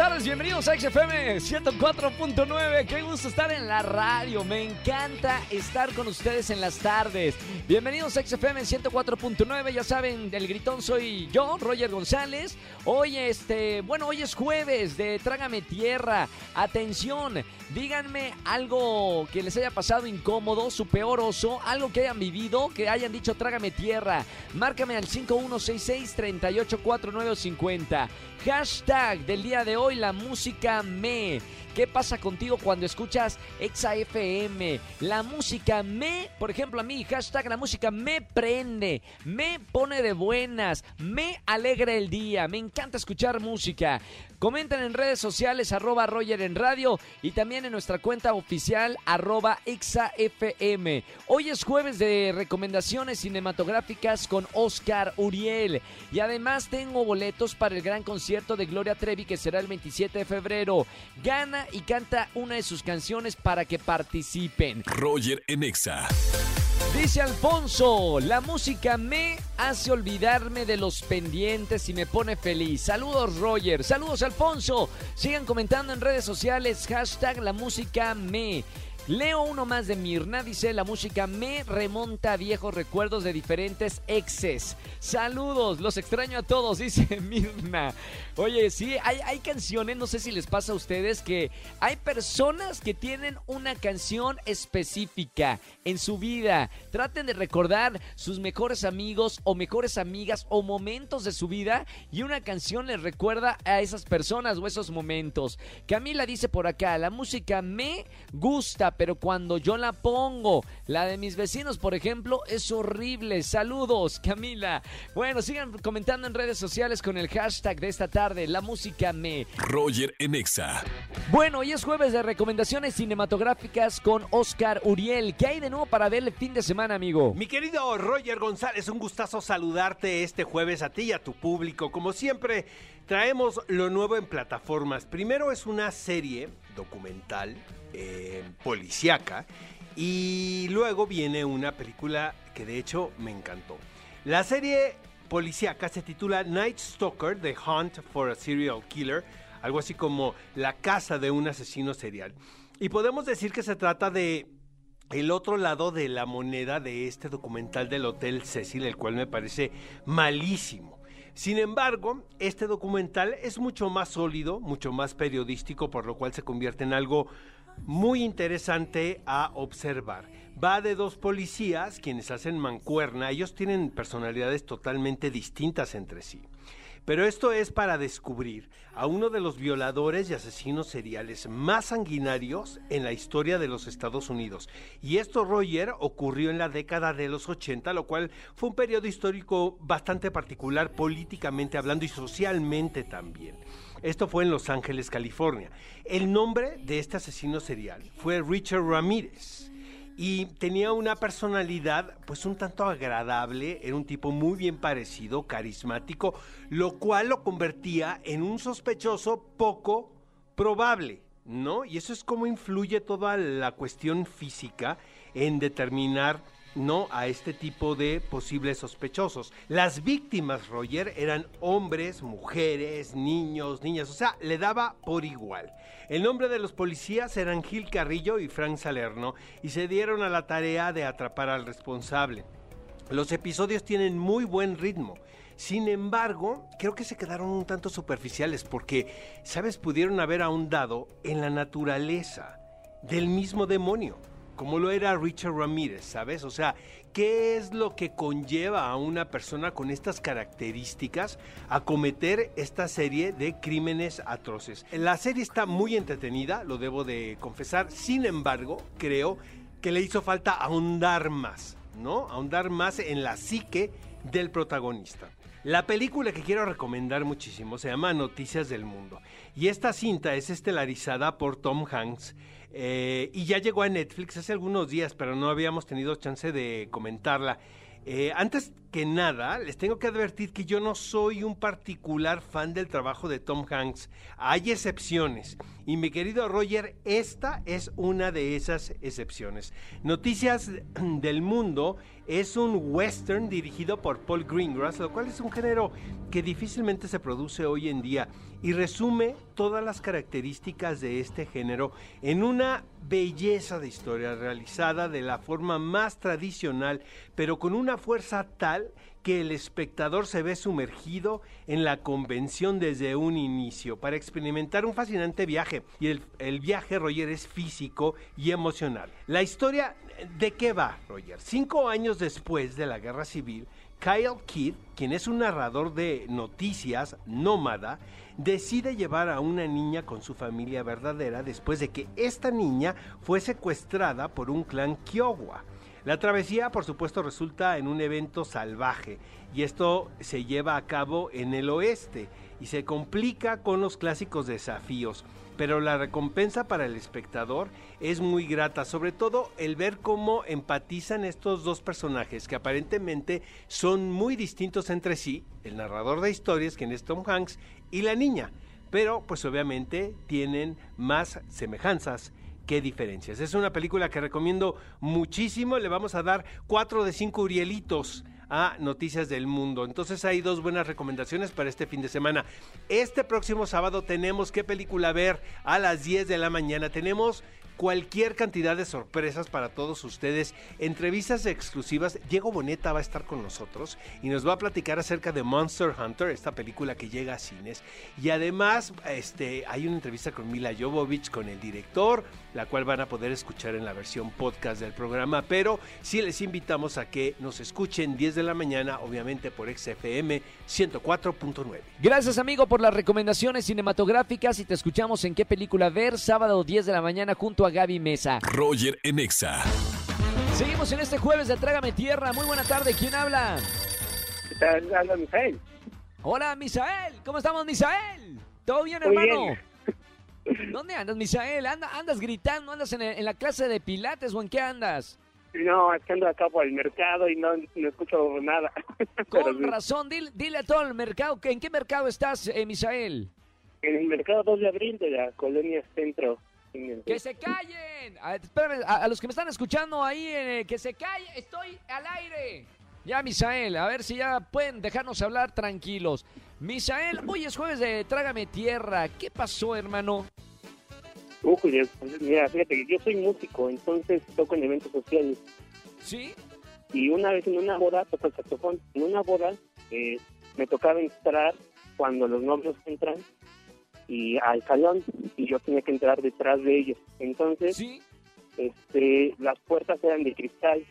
Tardes, bienvenidos a XFM 104.9. Qué gusto estar en la radio. Me encanta estar con ustedes en las tardes. Bienvenidos a XFM 104.9. Ya saben, del gritón soy yo, Roger González. Hoy, este, bueno, hoy es jueves de Trágame Tierra. Atención, díganme algo que les haya pasado incómodo, su peor oso, algo que hayan vivido, que hayan dicho Trágame Tierra. Márcame al 5166 384950. Hashtag del día de hoy, la música me. ¿Qué pasa contigo cuando escuchas Exa FM? La música me, por ejemplo, a mí, hashtag la música me prende, me pone de buenas, me alegra el día, me encanta escuchar música. Comenten en redes sociales, arroba Roger en radio y también en nuestra cuenta oficial, arroba ExaFM. Hoy es jueves de recomendaciones cinematográficas con Oscar Uriel. Y además tengo boletos para el gran concierto de Gloria Trevi que será el 27 de febrero. Gana y canta una de sus canciones para que participen. Roger en Exa. Dice Alfonso, la música me hace olvidarme de los pendientes y me pone feliz. Saludos Roger, saludos Alfonso. Sigan comentando en redes sociales, hashtag la música me. Leo uno más de Mirna, dice la música me remonta a viejos recuerdos de diferentes exes. Saludos, los extraño a todos, dice Mirna. Oye, sí, hay, hay canciones, no sé si les pasa a ustedes, que hay personas que tienen una canción específica en su vida. Traten de recordar sus mejores amigos o mejores amigas o momentos de su vida y una canción les recuerda a esas personas o esos momentos. Camila dice por acá, la música me gusta, pero cuando yo la pongo, la de mis vecinos, por ejemplo, es horrible. Saludos, Camila. Bueno, sigan comentando en redes sociales con el hashtag de esta tarde, la música me. Roger en Exa. Bueno, hoy es jueves de recomendaciones cinematográficas con Oscar Uriel. ¿Qué hay de nuevo para ver el fin de semana, amigo? Mi querido Roger González, un gustazo saludarte este jueves a ti y a tu público. Como siempre, traemos lo nuevo en plataformas. Primero es una serie documental eh, policíaca y luego viene una película que de hecho me encantó. La serie policíaca se titula Night Stalker, The Hunt for a Serial Killer, algo así como La caza de un asesino serial. Y podemos decir que se trata de el otro lado de la moneda de este documental del Hotel Cecil, el cual me parece malísimo. Sin embargo, este documental es mucho más sólido, mucho más periodístico, por lo cual se convierte en algo muy interesante a observar. Va de dos policías quienes hacen mancuerna, ellos tienen personalidades totalmente distintas entre sí. Pero esto es para descubrir a uno de los violadores y asesinos seriales más sanguinarios en la historia de los Estados Unidos. Y esto, Roger, ocurrió en la década de los 80, lo cual fue un periodo histórico bastante particular políticamente hablando y socialmente también. Esto fue en Los Ángeles, California. El nombre de este asesino serial fue Richard Ramírez y tenía una personalidad pues un tanto agradable, era un tipo muy bien parecido, carismático, lo cual lo convertía en un sospechoso poco probable, ¿no? Y eso es cómo influye toda la cuestión física en determinar no a este tipo de posibles sospechosos. Las víctimas, Roger, eran hombres, mujeres, niños, niñas, o sea, le daba por igual. El nombre de los policías eran Gil Carrillo y Frank Salerno y se dieron a la tarea de atrapar al responsable. Los episodios tienen muy buen ritmo. Sin embargo, creo que se quedaron un tanto superficiales porque, ¿sabes? Pudieron haber ahondado en la naturaleza del mismo demonio como lo era Richard Ramírez, ¿sabes? O sea, ¿qué es lo que conlleva a una persona con estas características a cometer esta serie de crímenes atroces? La serie está muy entretenida, lo debo de confesar, sin embargo, creo que le hizo falta ahondar más, ¿no? Ahondar más en la psique del protagonista. La película que quiero recomendar muchísimo se llama Noticias del Mundo y esta cinta es estelarizada por Tom Hanks eh, y ya llegó a Netflix hace algunos días, pero no habíamos tenido chance de comentarla. Eh, antes que nada, les tengo que advertir que yo no soy un particular fan del trabajo de Tom Hanks. Hay excepciones. Y mi querido Roger, esta es una de esas excepciones. Noticias del Mundo es un western dirigido por Paul Greengrass, lo cual es un género que difícilmente se produce hoy en día y resume todas las características de este género en una belleza de historia realizada de la forma más tradicional, pero con una fuerza tal que el espectador se ve sumergido en la convención desde un inicio para experimentar un fascinante viaje. Y el, el, viaje, Roger, es físico y emocional. La historia, ¿de qué va, Roger? Cinco años después de la Guerra Civil, Kyle Kidd, quien es un narrador de noticias nómada, decide llevar a una niña con su familia verdadera después de que esta niña fue secuestrada por un clan Kiowa. La travesía, por supuesto, resulta en un evento salvaje y esto se lleva a cabo en el oeste y se complica con los clásicos desafíos, pero la recompensa para el espectador es muy grata, sobre todo el ver cómo empatizan estos dos personajes que aparentemente son muy distintos entre sí, el narrador de historias, quien es Tom Hanks, y la niña, pero pues obviamente tienen más semejanzas qué diferencias. Es una película que recomiendo muchísimo. Le vamos a dar cuatro de cinco Urielitos a Noticias del Mundo. Entonces hay dos buenas recomendaciones para este fin de semana. Este próximo sábado tenemos qué película ver a las 10 de la mañana. Tenemos cualquier cantidad de sorpresas para todos ustedes, entrevistas exclusivas. Diego Boneta va a estar con nosotros y nos va a platicar acerca de Monster Hunter, esta película que llega a cines. Y además, este, hay una entrevista con Mila Jovovich, con el director, la cual van a poder escuchar en la versión podcast del programa. Pero sí les invitamos a que nos escuchen 10 de la mañana, obviamente por XFM 104.9. Gracias, amigo, por las recomendaciones cinematográficas y te escuchamos en qué película ver sábado 10 de la mañana junto a Gaby Mesa. Roger Enexa. Seguimos en este jueves de Trágame Tierra. Muy buena tarde. ¿Quién habla? Habla Misael. Hola, Misael. ¿Cómo estamos, Misael? ¿Todo bien, hermano? ¿Dónde andas, Misael? ¿Andas gritando? ¿Andas en, en, la clase de pilates o en qué andas? No, es que ando acá por el mercado y no, no escucho nada. Con sí. razón, dile, dile, a todo el mercado. ¿En qué mercado estás, eh, Misael? En el mercado 2 de abril de la colonia Centro. ¡Que se callen! A, espérame, a, a, los que me están escuchando ahí, eh, que se callen, estoy al aire. Ya, Misael, a ver si ya pueden dejarnos hablar tranquilos. Misael, hoy es jueves de Trágame Tierra. ¿Qué pasó, hermano? Uy, mira, fíjate que yo soy músico, entonces toco en eventos sociales. ¿Sí? Y una vez en una boda, toco el saxofón. En una boda eh, me tocaba entrar cuando los novios entran y al salón y yo tenía que entrar detrás de ellos. Entonces, ¿Sí? este, las puertas eran de cristal.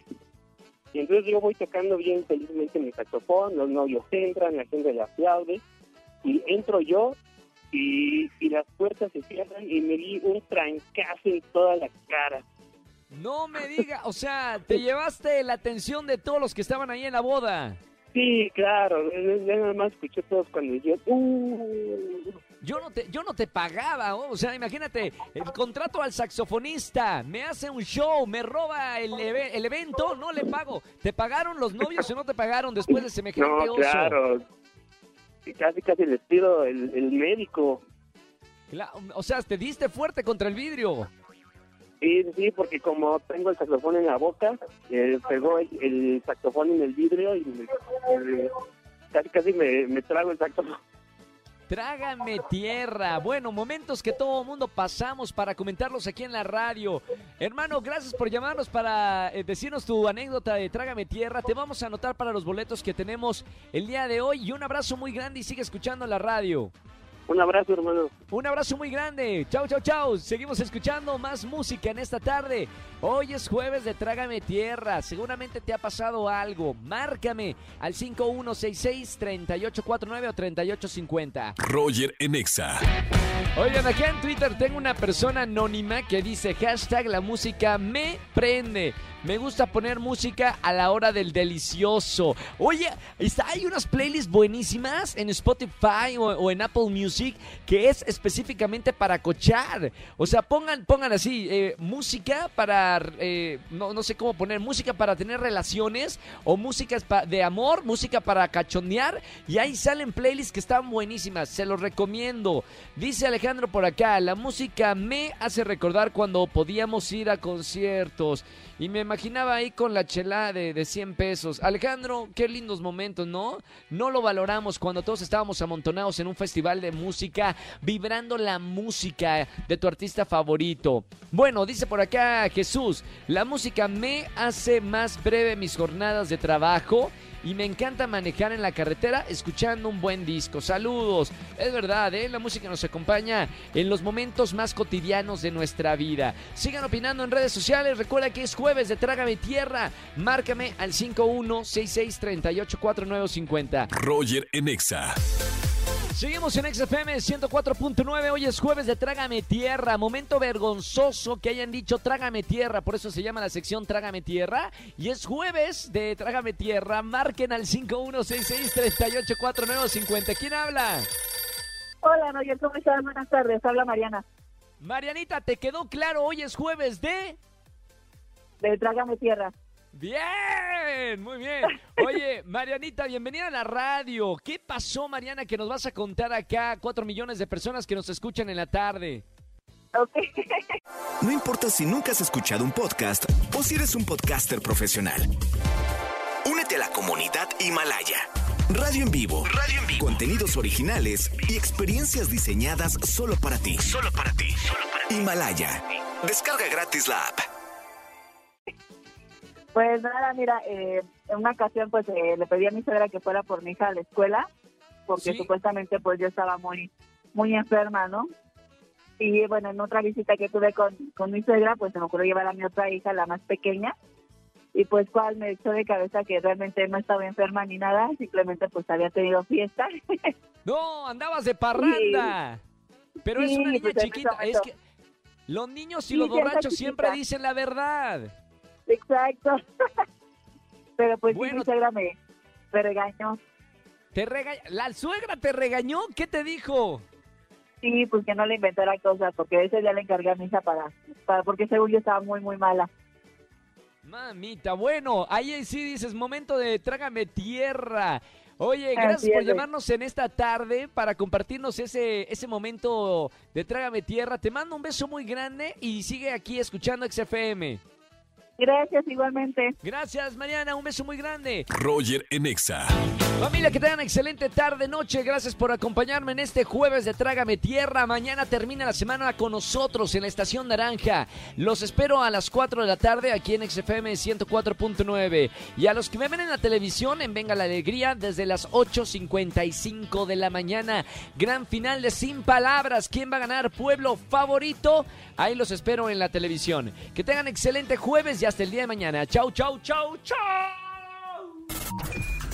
Y entonces yo voy tocando bien felizmente mi saxofón, los novios entran, la gente le aplaude y entro yo y, y las puertas se cierran y me di un trancazo en toda la cara. No me diga, o sea, te llevaste la atención de todos los que estaban ahí en la boda. Sí, claro, ya nada más escuché todos cuando yo... Uh. Yo no te, yo no te pagaba, o sea, imagínate, el contrato al saxofonista, me hace un show, me roba el, el evento, no le pago. ¿Te pagaron los novios o no te pagaron después de semejante no, oso? claro, casi casi les pido el, el médico. O sea, te diste fuerte contra el vidrio. Sí, sí, porque como tengo el saxofón en la boca, eh, pegó el, el, saxofón en el vidrio y me, eh, casi casi me, me, trago el saxofón. Trágame tierra. Bueno, momentos que todo mundo pasamos para comentarlos aquí en la radio. Hermano, gracias por llamarnos para eh, decirnos tu anécdota de Trágame tierra. Te vamos a anotar para los boletos que tenemos el día de hoy y un abrazo muy grande y sigue escuchando la radio. Un abrazo, hermano. Un abrazo muy grande. Chau, chau, chau. Seguimos escuchando más música en esta tarde. Hoy es jueves de Trágame Tierra. Seguramente te ha pasado algo. Márcame al 5166-3849 o 3850. Roger Enexa. Oigan, acá en Twitter tengo una persona anónima que dice hashtag la música me prende. Me gusta poner música a la hora del delicioso. Oye, hay unas playlists buenísimas en Spotify o, en Apple Music que es específicamente para cochar. O sea, pongan, pongan así, eh, música para, eh, no, no sé cómo poner, música para tener relaciones o música de amor, música para cachondear. Y ahí salen playlists que están buenísimas. Se los recomiendo. Dice Alejandro por acá, la música me hace recordar cuando podíamos ir a conciertos. Y me imaginaba ahí con la chela de, de 100 pesos. Alejandro, qué lindos momentos, ¿no? No lo valoramos cuando todos estábamos amontonados en un festival de música, vibrando la música de tu artista favorito. Bueno, dice por acá Jesús, la música me hace más breve mis jornadas de trabajo y me encanta manejar en la carretera escuchando un buen disco. Saludos. Es verdad, ¿eh? la música nos acompaña en los momentos más cotidianos de nuestra vida. Sigan opinando en redes sociales. Recuerda que es jueves de Trágame Tierra. Márcame al 5166384950. Roger en Exa. Seguimos en XFM 104.9. Hoy es jueves de Trágame Tierra. Momento vergonzoso que hayan dicho Trágame Tierra. Por eso se llama la sección Trágame Tierra. Y es jueves de Trágame Tierra. Marquen al 5166384950. ¿Quién habla? Hola, Roger, ¿cómo estás? Buenas tardes, habla Mariana, Marianita, ¿te quedó claro? Hoy es jueves de... de Trágame Tierra. Bien, muy bien. Oye, Marianita, bienvenida a la radio. ¿Qué pasó, Mariana, que nos vas a contar acá? Cuatro millones de personas que nos escuchan en la tarde. Ok. No importa si nunca has escuchado un podcast o si eres un podcaster profesional. Únete a la comunidad Himalaya. Radio en vivo. Radio en vivo. Contenidos originales y experiencias diseñadas solo para ti. Solo para ti. Himalaya. Descarga gratis la app. Pues nada, mira, eh, en una ocasión pues eh, le pedí a mi suegra que fuera por mi hija a la escuela, porque Sí. supuestamente pues yo estaba muy muy enferma, ¿no? Y bueno, en otra visita que tuve con, con mi suegra, pues se me ocurrió llevar a mi otra hija, la más pequeña, y pues cual me echó de cabeza que realmente no estaba enferma ni nada, simplemente pues había tenido fiesta. No, andabas de parranda. Pero es Sí, una niña pues, chiquita. Es que los niños y Sí, los sí, borrachos siempre dicen la verdad. Exacto. Pero pues sí, Bueno. mi suegra me, me regañó. Te rega- ¿La suegra te regañó? ¿Qué te dijo? Sí, pues que no le inventara cosas, porque ese día le encargué a mi hija para, para porque según yo estaba muy, muy mala. Mamita, bueno, ahí sí dices, momento de trágame tierra. Oye, Así gracias por es, llamarnos en esta tarde para compartirnos ese, ese momento de trágame tierra. Te mando un beso muy grande y sigue aquí escuchando XFM. Gracias, igualmente. Gracias, Mariana, un beso muy grande. Roger en Exa. Familia, que tengan excelente tarde, noche. Gracias por acompañarme en este jueves de Trágame Tierra. Mañana termina la semana con nosotros en la Estación Naranja. Los espero a las 4 de la tarde aquí en XFM 104.9. Y a los que me ven en la televisión, en Venga la Alegría, desde las 8.55 de la mañana. Gran final de Sin Palabras. ¿Quién va a ganar? Pueblo favorito. Ahí los espero en la televisión. Que tengan excelente jueves y hasta el día de mañana. Chau, chau, chau, chau.